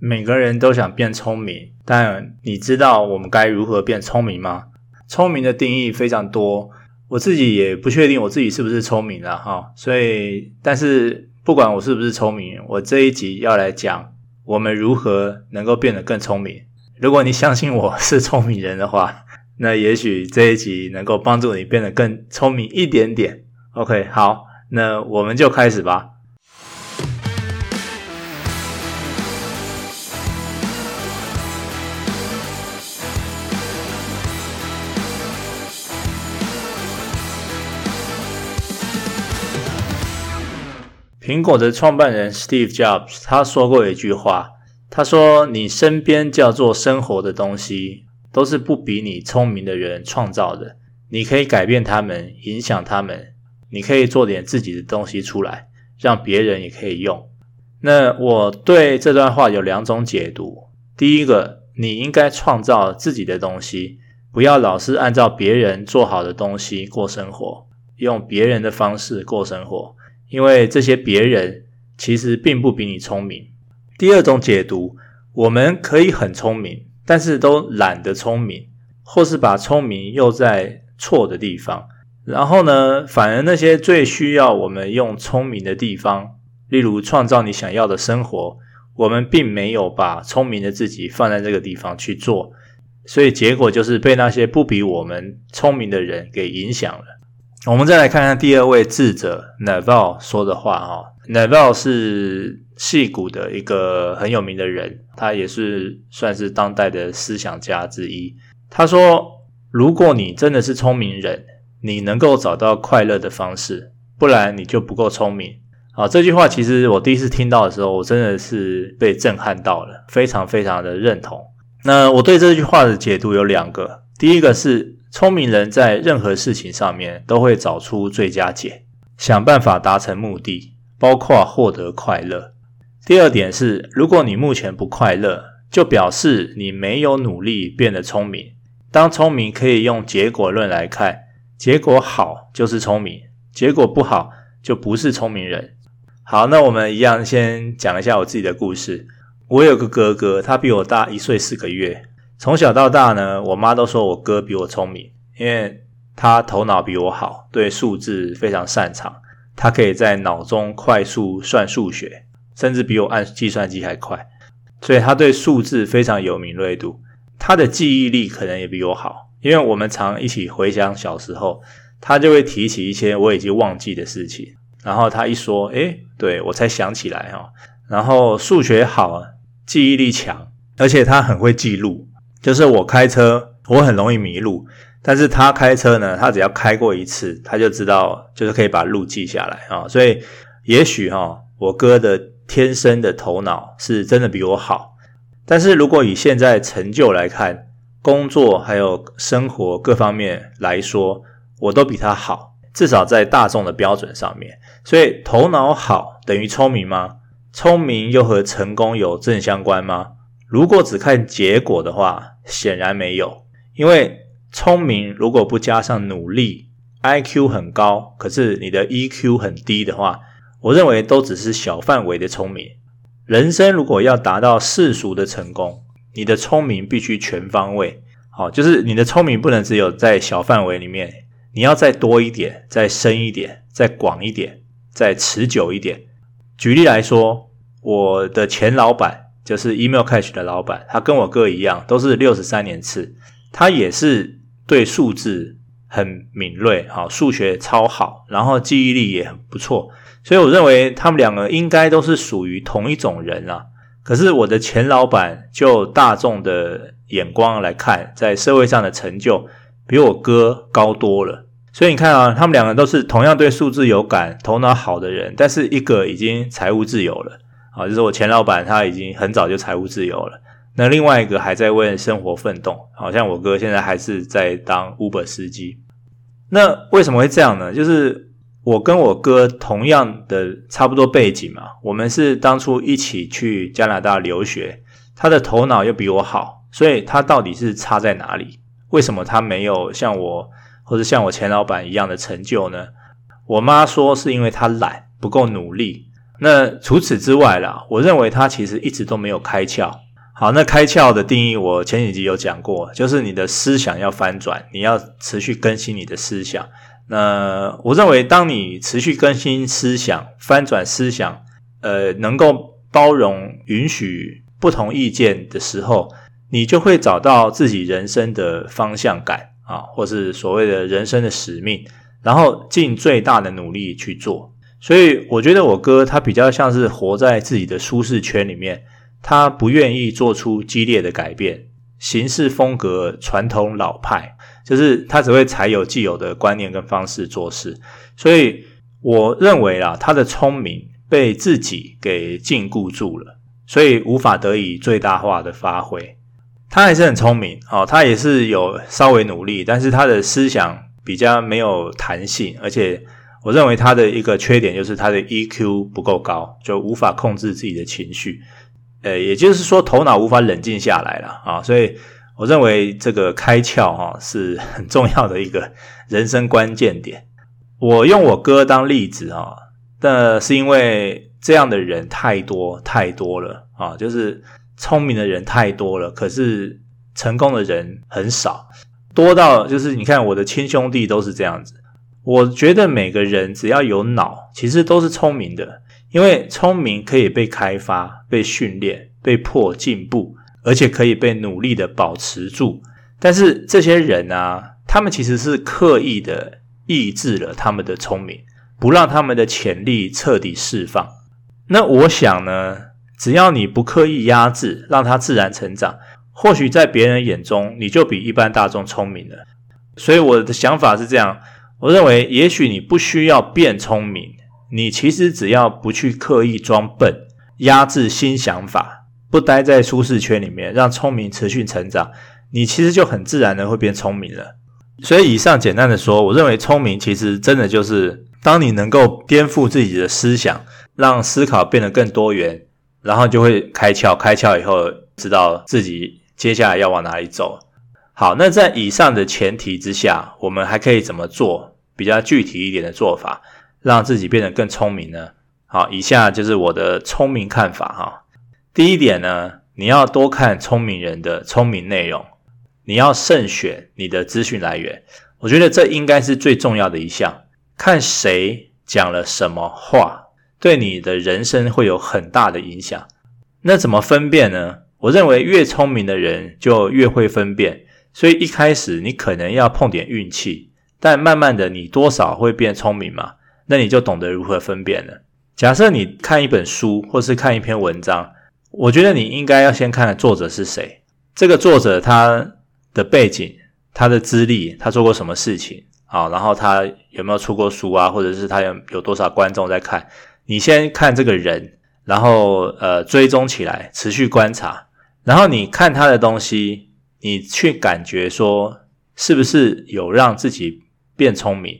每个人都想变聪明，但你知道我们该如何变聪明吗？聪明的定义非常多，我自己也不确定我自己是不是聪明了哈。所以，但是不管我是不是聪明，我这一集要来讲我们如何能够变得更聪明。如果你相信我是聪明人的话，那也许这一集能够帮助你变得更聪明一点点。OK，好，那我们就开始吧。苹果的创办人 Steve Jobs 他说过一句话，他说：“你身边叫做生活的东西，都是不比你聪明的人创造的。你可以改变他们，影响他们，你可以做点自己的东西出来，让别人也可以用。”那我对这段话有两种解读：第一个，你应该创造自己的东西，不要老是按照别人做好的东西过生活，用别人的方式过生活。因为这些别人其实并不比你聪明。第二种解读，我们可以很聪明，但是都懒得聪明，或是把聪明用在错的地方。然后呢，反而那些最需要我们用聪明的地方，例如创造你想要的生活，我们并没有把聪明的自己放在这个地方去做，所以结果就是被那些不比我们聪明的人给影响了。我们再来看看第二位智者 Naval 说的话哈。Naval 是矽谷的一个很有名的人，他也是算是当代的思想家之一。他说：“如果你真的是聪明人，你能够找到快乐的方式，不然你就不够聪明。”啊，这句话其实我第一次听到的时候，我真的是被震撼到了，非常非常的认同。那我对这句话的解读有两个，第一个是。聪明人在任何事情上面都会找出最佳解，想办法达成目的，包括获得快乐。第二点是，如果你目前不快乐，就表示你没有努力变得聪明。当聪明可以用结果论来看，结果好就是聪明，结果不好就不是聪明人。好，那我们一样先讲一下我自己的故事。我有个哥哥，他比我大一岁四个月。从小到大呢，我妈都说我哥比我聪明，因为他头脑比我好，对数字非常擅长，他可以在脑中快速算数学，甚至比我按计算机还快，所以他对数字非常有敏锐度。他的记忆力可能也比我好，因为我们常一起回想小时候，他就会提起一些我已经忘记的事情，然后他一说，诶，对，我才想起来哈。然后数学好，记忆力强，而且他很会记录。就是我开车，我很容易迷路，但是他开车呢，他只要开过一次，他就知道，就是可以把路记下来啊。所以也许哈，我哥的天生的头脑是真的比我好，但是如果以现在成就来看，工作还有生活各方面来说，我都比他好，至少在大众的标准上面。所以头脑好等于聪明吗？聪明又和成功有正相关吗？如果只看结果的话，显然没有。因为聪明如果不加上努力，IQ 很高，可是你的 EQ 很低的话，我认为都只是小范围的聪明。人生如果要达到世俗的成功，你的聪明必须全方位。好，就是你的聪明不能只有在小范围里面，你要再多一点，再深一点，再广一点，再持久一点。举例来说，我的前老板。就是 Email Cache 的老板，他跟我哥一样，都是六十三年次，他也是对数字很敏锐，好，数学超好，然后记忆力也很不错，所以我认为他们两个应该都是属于同一种人啊。可是我的前老板就大众的眼光来看，在社会上的成就比我哥高多了，所以你看啊，他们两个都是同样对数字有感、头脑好的人，但是一个已经财务自由了。啊，就是我前老板他已经很早就财务自由了，那另外一个还在为生活奋斗，好像我哥现在还是在当 Uber 司机。那为什么会这样呢？就是我跟我哥同样的差不多背景嘛，我们是当初一起去加拿大留学，他的头脑又比我好，所以他到底是差在哪里？为什么他没有像我或者像我前老板一样的成就呢？我妈说是因为他懒，不够努力。那除此之外啦，我认为他其实一直都没有开窍。好，那开窍的定义我前几集有讲过，就是你的思想要翻转，你要持续更新你的思想。那我认为，当你持续更新思想、翻转思想，呃，能够包容、允许不同意见的时候，你就会找到自己人生的方向感啊，或是所谓的人生的使命，然后尽最大的努力去做。所以，我觉得我哥他比较像是活在自己的舒适圈里面。他不愿意做出激烈的改变，行事风格传统老派，就是他只会采有既有的观念跟方式做事。所以我认为啊，他的聪明被自己给禁锢住了，所以无法得以最大化的发挥。他还是很聪明哦，他也是有稍微努力，但是他的思想比较没有弹性，而且我认为他的一个缺点就是他的 EQ 不够高，就无法控制自己的情绪。呃，也就是说，头脑无法冷静下来了啊，所以我认为这个开窍哈是 很重要的一个人生关键点。我用我哥当例子啊，那是因为这样的人太多太多了啊，就是聪明的人太多了，可是成功的人很少，多到就是你看我的亲兄弟都是这样子。我觉得每个人只要有脑，其实都是聪明的。因为聪明可以被开发、被训练、被迫进步，而且可以被努力的保持住。但是这些人啊，他们其实是刻意的抑制了他们的聪明，不让他们的潜力彻底释放。那我想呢，只要你不刻意压制，让他自然成长，或许在别人眼中，你就比一般大众聪明了。所以我的想法是这样，我认为也许你不需要变聪明。你其实只要不去刻意装笨，压制新想法，不待在舒适圈里面，让聪明持续成长，你其实就很自然的会变聪明了。所以以上简单的说，我认为聪明其实真的就是当你能够颠覆自己的思想，让思考变得更多元，然后就会开窍。开窍以后，知道自己接下来要往哪里走。好，那在以上的前提之下，我们还可以怎么做比较具体一点的做法？让自己变得更聪明呢？好，以下就是我的聪明看法哈。第一点呢，你要多看聪明人的聪明内容，你要慎选你的资讯来源。我觉得这应该是最重要的一项。看谁讲了什么话，对你的人生会有很大的影响。那怎么分辨呢？我认为越聪明的人就越会分辨，所以一开始你可能要碰点运气，但慢慢的你多少会变聪明嘛。那你就懂得如何分辨了。假设你看一本书，或是看一篇文章，我觉得你应该要先看作者是谁。这个作者他的背景、他的资历、他做过什么事情啊？然后他有没有出过书啊？或者是他有有多少观众在看？你先看这个人，然后呃追踪起来，持续观察，然后你看他的东西，你去感觉说是不是有让自己变聪明，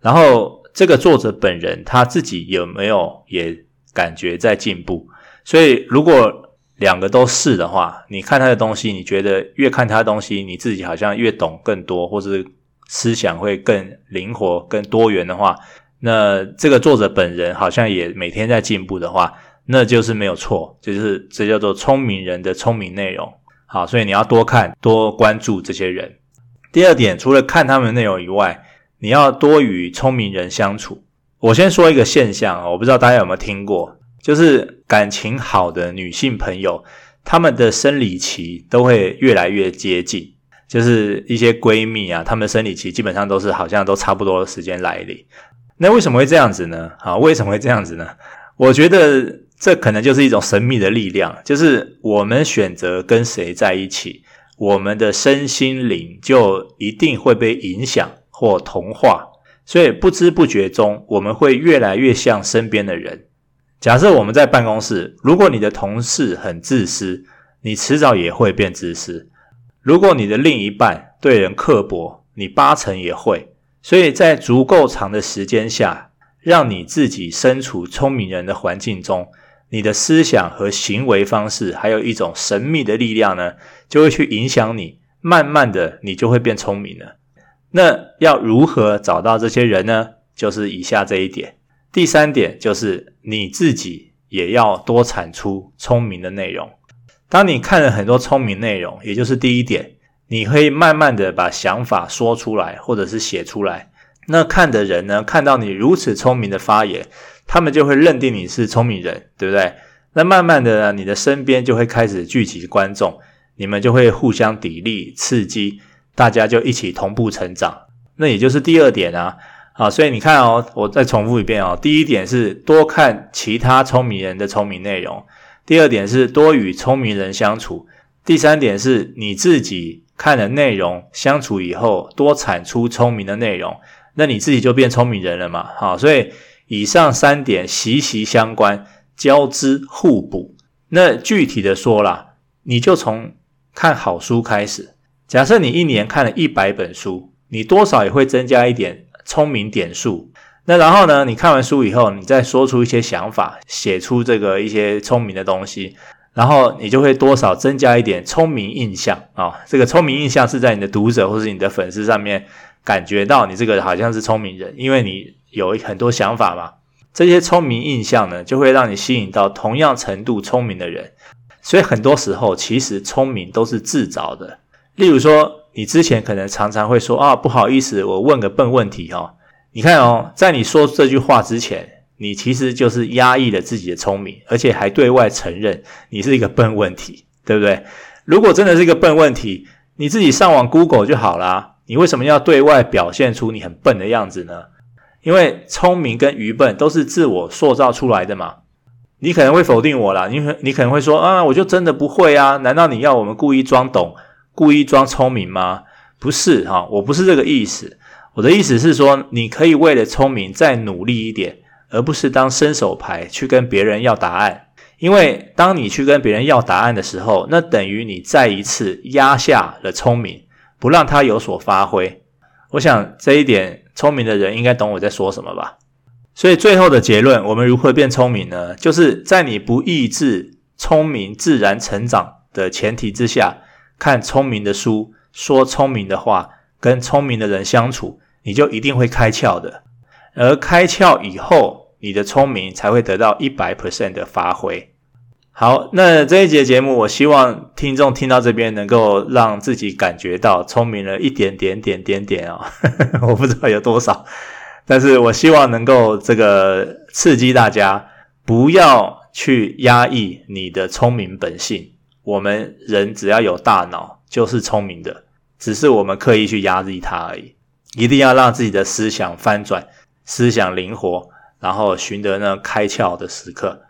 然后。这个作者本人他自己有没有也感觉在进步？所以如果两个都是的话，你看他的东西，你觉得越看他的东西，你自己好像越懂更多，或是思想会更灵活、更多元的话，那这个作者本人好像也每天在进步的话，那就是没有错，就是这叫做聪明人的聪明内容。好，所以你要多看、多关注这些人。第二点，除了看他们的内容以外，你要多与聪明人相处。我先说一个现象啊，我不知道大家有没有听过，就是感情好的女性朋友，她们的生理期都会越来越接近。就是一些闺蜜啊，她们生理期基本上都是好像都差不多的时间来临。那为什么会这样子呢？啊，为什么会这样子呢？我觉得这可能就是一种神秘的力量，就是我们选择跟谁在一起，我们的身心灵就一定会被影响。或同化，所以不知不觉中，我们会越来越像身边的人。假设我们在办公室，如果你的同事很自私，你迟早也会变自私；如果你的另一半对人刻薄，你八成也会。所以在足够长的时间下，让你自己身处聪明人的环境中，你的思想和行为方式，还有一种神秘的力量呢，就会去影响你。慢慢的，你就会变聪明了。那要如何找到这些人呢？就是以下这一点。第三点就是你自己也要多产出聪明的内容。当你看了很多聪明内容，也就是第一点，你会慢慢的把想法说出来，或者是写出来。那看的人呢，看到你如此聪明的发言，他们就会认定你是聪明人，对不对？那慢慢的呢，你的身边就会开始聚集观众，你们就会互相砥砺、刺激，大家就一起同步成长。那也就是第二点啊。啊，所以你看哦，我再重复一遍哦。第一点是多看其他聪明人的聪明内容，第二点是多与聪明人相处，第三点是你自己看了内容相处以后多产出聪明的内容，那你自己就变聪明人了嘛。好，所以以上三点息息相关，交织互补。那具体的说啦，你就从看好书开始。假设你一年看了一百本书，你多少也会增加一点。聪明点数，那然后呢？你看完书以后，你再说出一些想法，写出这个一些聪明的东西，然后你就会多少增加一点聪明印象啊、这个聪明印象是在你的读者或是你的粉丝上面感觉到你这个好像是聪明人，因为你有很多想法嘛。这些聪明印象呢，就会让你吸引到同样程度聪明的人。所以很多时候，其实聪明都是自找的。例如说。你之前可能常常会说啊，不好意思，我问个笨问题哦。你看哦，在你说这句话之前，你其实就是压抑了自己的聪明，而且还对外承认你是一个笨问题，对不对？如果真的是一个笨问题，你自己上网 Google 就好啦。你为什么要对外表现出你很笨的样子呢？因为聪明跟愚笨都是自我塑造出来的嘛。你可能会否定我啦，你你可能会说啊，我就真的不会啊？难道你要我们故意装懂？故意装聪明吗？不是哈，我不是这个意思。我的意思是说，你可以为了聪明再努力一点，而不是当伸手牌去跟别人要答案。因为当你去跟别人要答案的时候，那等于你再一次压下了聪明，不让他有所发挥。我想这一点，聪明的人应该懂我在说什么吧。所以最后的结论，我们如何变聪明呢？就是在你不抑制聪明自然成长的前提之下。看聪明的书，说聪明的话，跟聪明的人相处，你就一定会开窍的。而开窍以后，你的聪明才会得到一百 percent 的发挥。好，那这一节节目，我希望听众听到这边，能够让自己感觉到聪明了一点点点点点哦。我不知道有多少，但是我希望能够这个刺激大家，不要去压抑你的聪明本性。我们人只要有大脑，就是聪明的，只是我们刻意去压抑它而已。一定要让自己的思想翻转，思想灵活，然后寻得那开窍的时刻。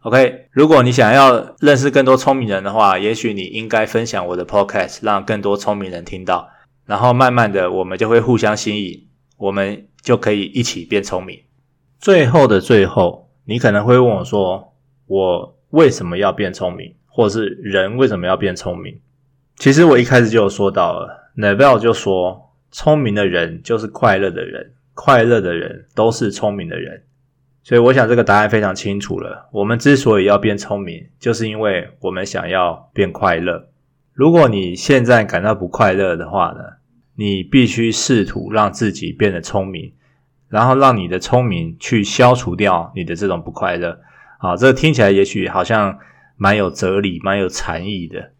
OK，如果你想要认识更多聪明人的话，也许你应该分享我的 Podcast，让更多聪明人听到，然后慢慢的，我们就会互相吸引，我们就可以一起变聪明。最后的最后，你可能会问我说：“我为什么要变聪明？”或是人为什么要变聪明？其实我一开始就有说到了，Naval 就说，聪明的人就是快乐的人，快乐的人都是聪明的人。所以我想这个答案非常清楚了。我们之所以要变聪明，就是因为我们想要变快乐。如果你现在感到不快乐的话呢，你必须试图让自己变得聪明，然后让你的聪明去消除掉你的这种不快乐。好，这听起来也许好像。蛮有哲理，蛮有禅意的。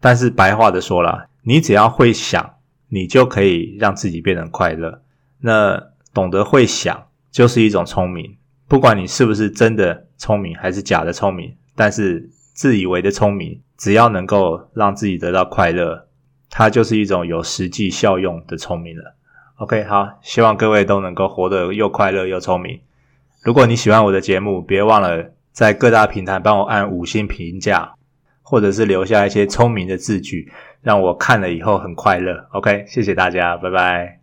但是白话的说啦，你只要会想，你就可以让自己变得快乐。那懂得会想，就是一种聪明。不管你是不是真的聪明，还是假的聪明，但是自以为的聪明，只要能够让自己得到快乐，它就是一种有实际效用的聪明了。OK，好，希望各位都能够活得又快乐又聪明。如果你喜欢我的节目，别忘了。在各大平台帮我按五星评价，或者是留下一些聪明的字句，让我看了以后很快乐。OK，谢谢大家，拜拜。